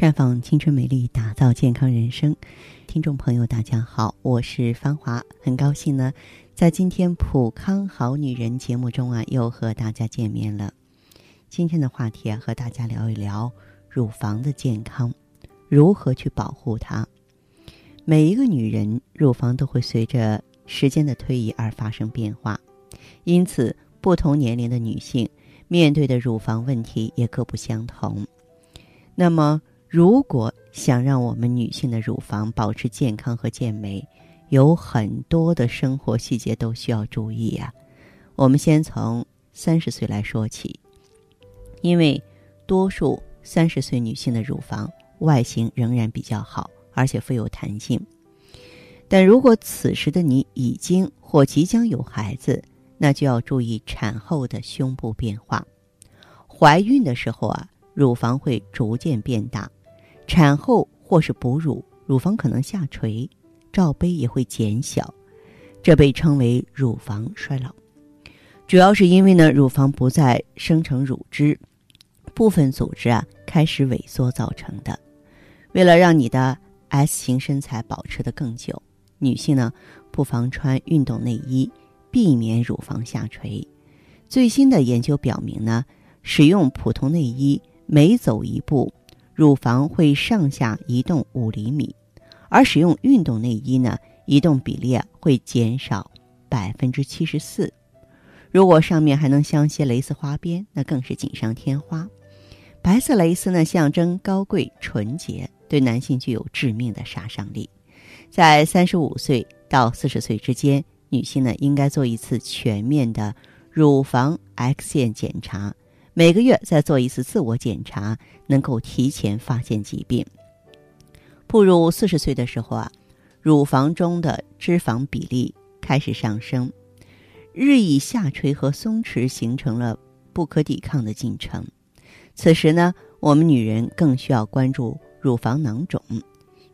绽放青春美丽，打造健康人生。听众朋友，大家好，我是芳华，很高兴呢，在今天普康好女人节目中啊，又和大家见面了。今天的话题啊，和大家聊一聊乳房的健康，如何去保护它。每一个女人乳房都会随着时间的推移而发生变化，因此不同年龄的女性面对的乳房问题也各不相同。那么，如果想让我们女性的乳房保持健康和健美，有很多的生活细节都需要注意呀。我们先从三十岁来说起，因为多数三十岁女性的乳房外形仍然比较好，而且富有弹性。但如果此时的你已经或即将有孩子，那就要注意产后的胸部变化。怀孕的时候啊，乳房会逐渐变大。产后或是哺乳，乳房可能下垂，罩杯也会减小，这被称为乳房衰老。主要是因为呢，乳房不再生成乳汁，部分组织啊开始萎缩造成的。为了让你的 S 型身材保持的更久，女性呢不妨穿运动内衣，避免乳房下垂。最新的研究表明呢，使用普通内衣每走一步。乳房会上下移动五厘米，而使用运动内衣呢，移动比例会减少百分之七十四。如果上面还能镶些蕾丝花边，那更是锦上添花。白色蕾丝呢，象征高贵纯洁，对男性具有致命的杀伤力。在三十五岁到四十岁之间，女性呢应该做一次全面的乳房 X 线检查。每个月再做一次自我检查，能够提前发现疾病。步入四十岁的时候啊，乳房中的脂肪比例开始上升，日益下垂和松弛形成了不可抵抗的进程。此时呢，我们女人更需要关注乳房囊肿。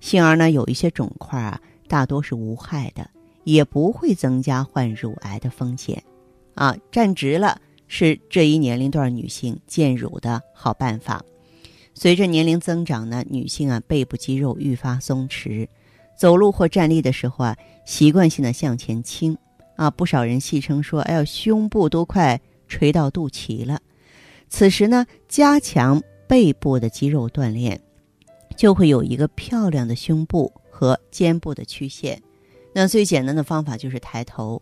幸而呢，有一些肿块啊，大多是无害的，也不会增加患乳癌的风险。啊，站直了。是这一年龄段女性健乳的好办法。随着年龄增长呢，女性啊背部肌肉愈发松弛，走路或站立的时候啊，习惯性的向前倾啊。不少人戏称说：“哎呀，胸部都快垂到肚脐了。”此时呢，加强背部的肌肉锻炼，就会有一个漂亮的胸部和肩部的曲线。那最简单的方法就是抬头、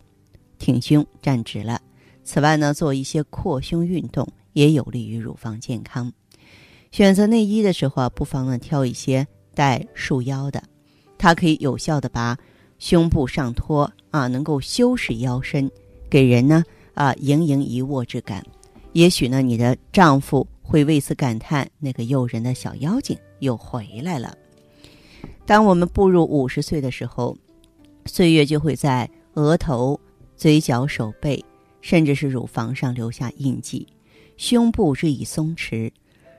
挺胸、站直了。此外呢，做一些扩胸运动也有利于乳房健康。选择内衣的时候啊，不妨呢挑一些带束腰的，它可以有效的把胸部上托啊，能够修饰腰身，给人呢啊盈盈一握之感。也许呢，你的丈夫会为此感叹：那个诱人的小妖精又回来了。当我们步入五十岁的时候，岁月就会在额头、嘴角、手背。甚至是乳房上留下印记，胸部日益松弛，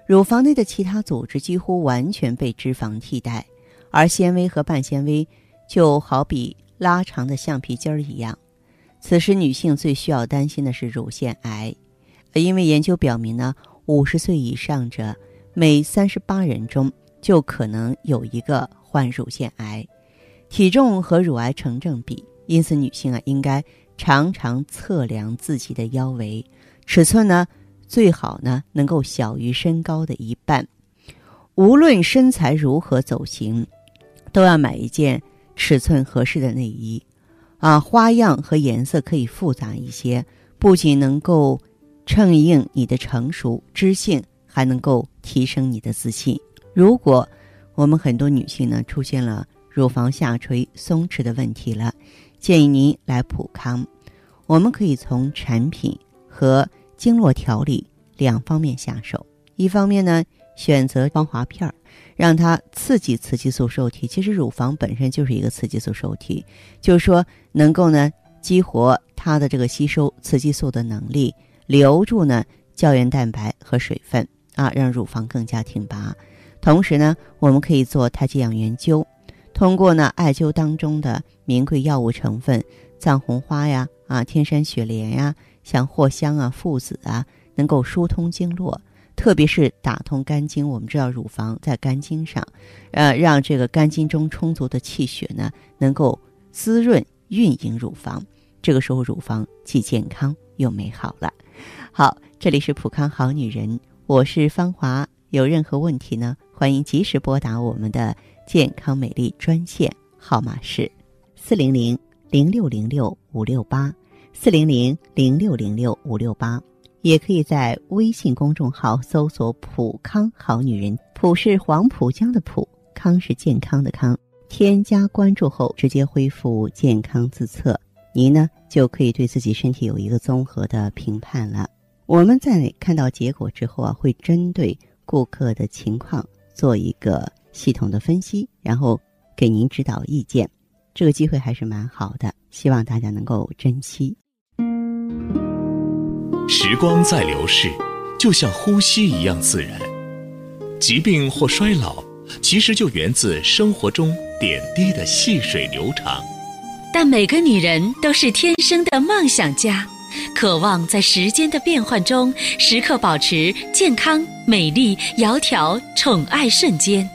乳房内的其他组织几乎完全被脂肪替代，而纤维和半纤维就好比拉长的橡皮筋儿一样。此时，女性最需要担心的是乳腺癌，因为研究表明呢，五十岁以上者每三十八人中就可能有一个患乳腺癌，体重和乳癌成正比，因此女性啊应该。常常测量自己的腰围尺寸呢，最好呢能够小于身高的一半。无论身材如何走形，都要买一件尺寸合适的内衣。啊，花样和颜色可以复杂一些，不仅能够衬映你的成熟知性，还能够提升你的自信。如果我们很多女性呢出现了乳房下垂、松弛的问题了。建议您来普康，我们可以从产品和经络调理两方面下手。一方面呢，选择芳华片儿，让它刺激雌激素受体。其实乳房本身就是一个雌激素受体，就是说能够呢激活它的这个吸收雌激素的能力，留住呢胶原蛋白和水分啊，让乳房更加挺拔。同时呢，我们可以做太极养元灸。通过呢，艾灸当中的名贵药物成分，藏红花呀，啊，天山雪莲呀，像藿香啊、附子啊，能够疏通经络，特别是打通肝经。我们知道乳房在肝经上，呃，让这个肝经中充足的气血呢，能够滋润运营乳房。这个时候，乳房既健康又美好了。好，这里是普康好女人，我是芳华。有任何问题呢，欢迎及时拨打我们的健康美丽专线，号码是四零零零六零六五六八，四零零零六零六五六八。也可以在微信公众号搜索“普康好女人”，普是黄浦江的浦，康是健康的康。添加关注后，直接恢复健康自测，您呢就可以对自己身体有一个综合的评判了。我们在看到结果之后啊，会针对顾客的情况做一个系统的分析，然后给您指导意见。这个机会还是蛮好的，希望大家能够珍惜。时光在流逝，就像呼吸一样自然。疾病或衰老，其实就源自生活中点滴的细水流长。但每个女人都是天生的梦想家。渴望在时间的变换中，时刻保持健康、美丽、窈窕、宠爱瞬间。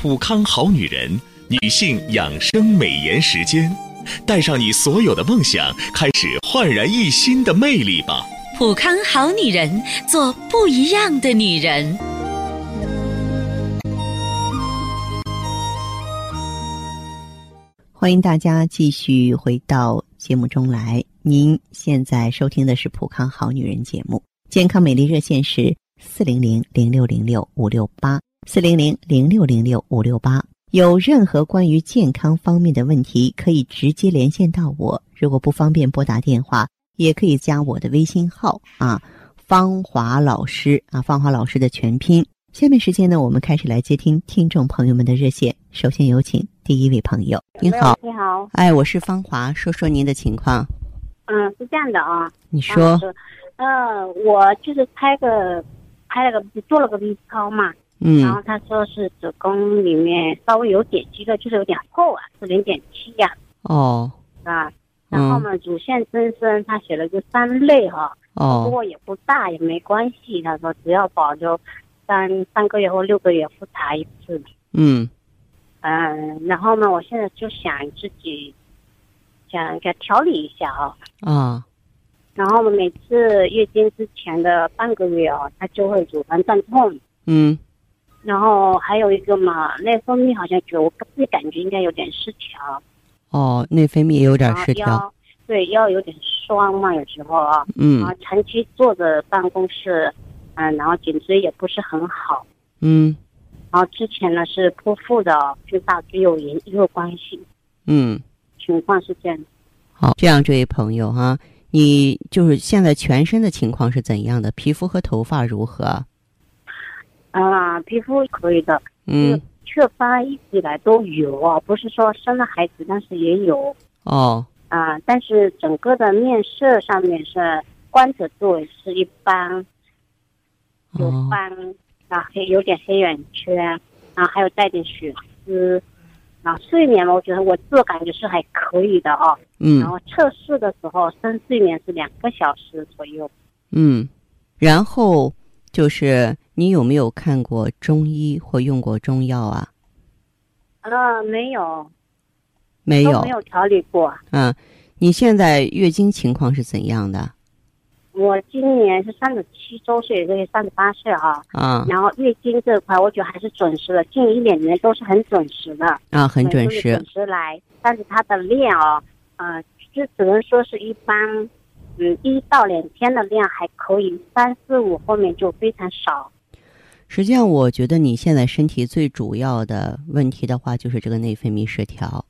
普康好女人，女性养生美颜时间，带上你所有的梦想，开始焕然一新的魅力吧！普康好女人，做不一样的女人。欢迎大家继续回到节目中来。您现在收听的是《普康好女人》节目，健康美丽热线是四零零零六零六五六八四零零零六零六五六八。有任何关于健康方面的问题，可以直接连线到我。如果不方便拨打电话，也可以加我的微信号啊，芳华老师啊，芳华老师的全拼。下面时间呢，我们开始来接听听众朋友们的热线。首先有请第一位朋友，您好，你好，哎，我是芳华，说说您的情况。嗯，是这样的啊，你说，嗯，我就是拍个拍了个做了个 B 超嘛，嗯，然后他说是子宫里面稍微有点积的，就是有点厚啊，是零点七呀，哦，啊，然后嘛，乳腺增生，他写了个三类哈，哦，不过也不大，也没关系，他说只要保留三三个月或六个月复查一次，嗯，嗯，然后呢，我现在就想自己。想给调理一下啊啊，然后每次月经之前的半个月啊，它就会乳房胀痛，嗯，然后还有一个嘛，内分泌好像觉我自己感觉应该有点失调，哦，内分泌也有点失调，对腰有点酸嘛，有时候。啊，嗯，啊长期坐着办公室，嗯，然后颈椎也不是很好，嗯，然后之前呢是剖腹的，就大椎有也有关系，嗯。情况是这样，好，这样这位朋友哈，你就是现在全身的情况是怎样的？皮肤和头发如何？啊，皮肤可以的，嗯，雀斑一直以来都有啊，不是说生了孩子，但是也有哦，啊，但是整个的面色上面是光泽度是一般，有斑啊，黑有点黑眼圈，然后还有带点血丝。啊，睡眠嘛，我觉得我自我感觉是还可以的哦。嗯。然后测试的时候，深睡眠是两个小时左右。嗯，然后就是你有没有看过中医或用过中药啊？啊，没有。没有。没有调理过。嗯，你现在月经情况是怎样的？我今年是三十七周岁，这个三十八岁啊。啊。然后月经这块，我觉得还是准时的，近一两年都是很准时的。啊，很准时。准时来，但是它的量哦，呃，就只能说是一般，嗯，一到两天的量还可以，三四五后面就非常少。实际上，我觉得你现在身体最主要的问题的话，就是这个内分泌失调。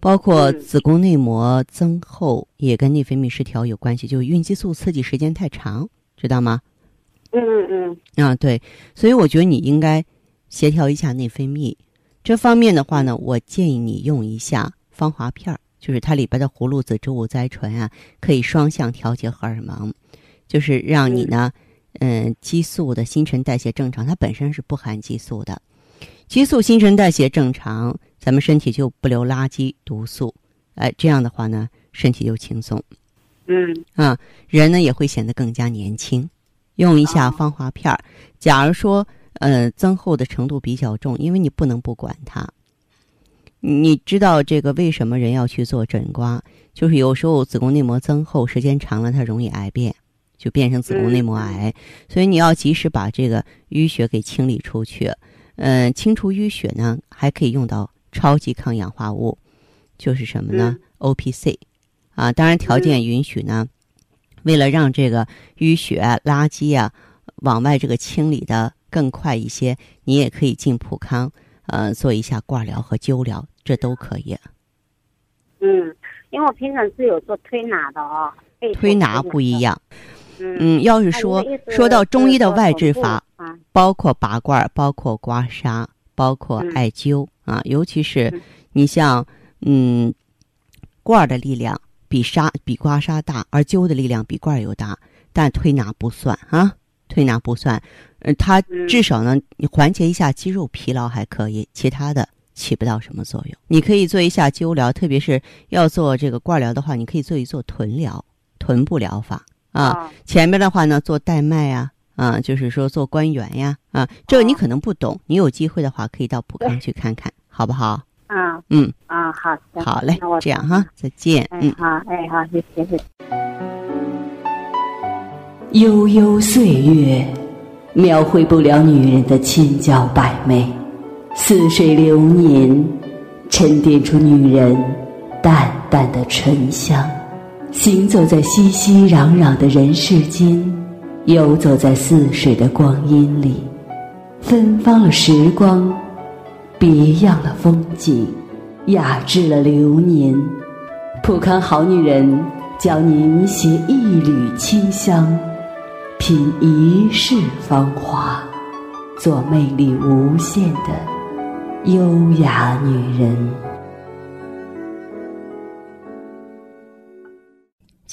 包括子宫内膜增厚也跟内分泌失调有关系，就是孕激素刺激时间太长，知道吗？嗯嗯嗯。啊，对，所以我觉得你应该协调一下内分泌。这方面的话呢，我建议你用一下芳华片儿，就是它里边的葫芦籽植物甾醇啊，可以双向调节荷尔蒙，就是让你呢，嗯，激素的新陈代谢正常。它本身是不含激素的，激素新陈代谢正常。咱们身体就不留垃圾毒素，哎，这样的话呢，身体就轻松。嗯啊，人呢也会显得更加年轻。用一下芳华片儿。假如说呃增厚的程度比较重，因为你不能不管它。你知道这个为什么人要去做诊刮？就是有时候子宫内膜增厚时间长了，它容易癌变，就变成子宫内膜癌。所以你要及时把这个淤血给清理出去。嗯，清除淤血呢，还可以用到超级抗氧化物，就是什么呢？O P C，啊，当然条件允许呢。为了让这个淤血垃圾啊往外这个清理的更快一些，你也可以进普康，呃，做一下挂疗和灸疗，这都可以。嗯，因为我平常是有做推拿的哦。推拿不一样。嗯，要是说说到中医的外治法，包括拔罐、包括刮痧、包括艾灸啊，尤其是你像嗯，罐的力量比痧比刮痧大，而灸的力量比罐又大，但推拿不算啊，推拿不算，呃，它至少呢，你缓解一下肌肉疲劳还可以，其他的起不到什么作用。你可以做一下灸疗，特别是要做这个罐疗的话，你可以做一做臀疗、臀部疗法。啊，前面的话呢，做代卖呀，啊，就是说做官员呀，啊，这个你可能不懂，你有机会的话可以到普康去看看，好不好？啊，嗯，啊，好的，好嘞，这样哈，再见，嗯，好，哎，好，谢谢，谢谢。悠悠岁月，描绘不了女人的千娇百媚；似水流年，沉淀出女人淡淡的醇香。行走在熙熙攘攘的人世间，游走在似水的光阴里，芬芳了时光，别样了风景，雅致了流年。普康好女人教您携一缕清香，品一世芳华，做魅力无限的优雅女人。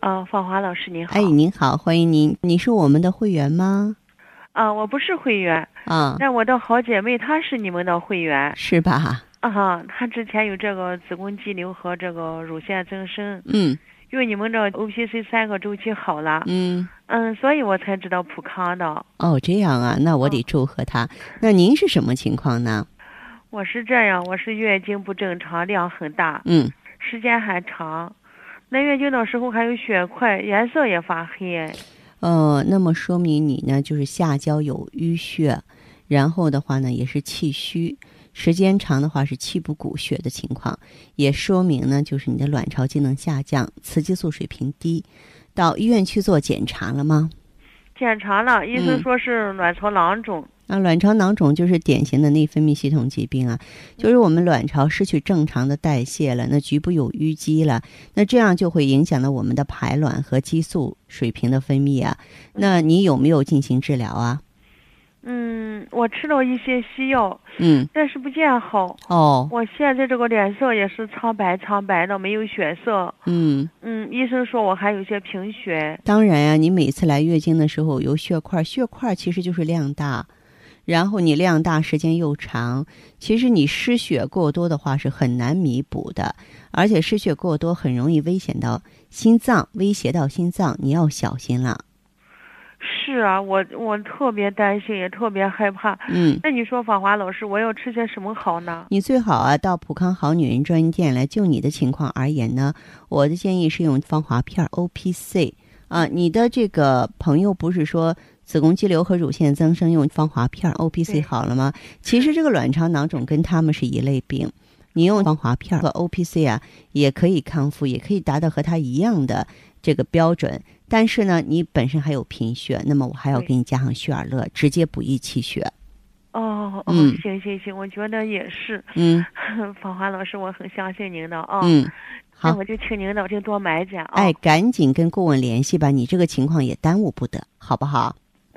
啊，芳华老师您好！哎，您好，欢迎您。你是我们的会员吗？啊，我不是会员。啊，那我的好姐妹她是你们的会员。是吧？啊哈，她之前有这个子宫肌瘤和这个乳腺增生。嗯。用你们这 O P C 三个周期好了。嗯。嗯，所以我才知道普康的。哦，这样啊，那我得祝贺她。那您是什么情况呢？我是这样，我是月经不正常，量很大。嗯。时间还长。来月经的时候还有血块，颜色也发黑。呃，那么说明你呢就是下焦有淤血，然后的话呢也是气虚，时间长的话是气不鼓血的情况，也说明呢就是你的卵巢机能下降，雌激素水平低。到医院去做检查了吗？检查了，医生说是卵巢囊肿。啊，卵巢囊肿就是典型的内分泌系统疾病啊，就是我们卵巢失去正常的代谢了，那局部有淤积了，那这样就会影响到我们的排卵和激素水平的分泌啊。那你有没有进行治疗啊？嗯，我吃了一些西药，嗯，但是不见好。哦，我现在这个脸色也是苍白苍白的，没有血色。嗯嗯，医生说我还有些贫血。当然呀，你每次来月经的时候有血块，血块其实就是量大。然后你量大时间又长，其实你失血过多的话是很难弥补的，而且失血过多很容易危险到心脏，威胁到心脏，你要小心了。是啊，我我特别担心，也特别害怕。嗯，那你说芳华老师，我要吃些什么好呢？你最好啊，到普康好女人专营店来。就你的情况而言呢，我的建议是用芳华片 O P C 啊。你的这个朋友不是说。子宫肌瘤和乳腺增生用芳华片 O P C 好了吗？其实这个卵巢囊肿跟他们是一类病，你用芳华片和 O P C 啊，也可以康复，也可以达到和它一样的这个标准。但是呢，你本身还有贫血，那么我还要给你加上血尔乐，直接补益气血。哦哦，行行行，我觉得也是。嗯，芳华老师，我很相信您的啊。嗯，好，那我就请您的就多买点啊。哎，赶紧跟顾问联系吧，你这个情况也耽误不得，好不好？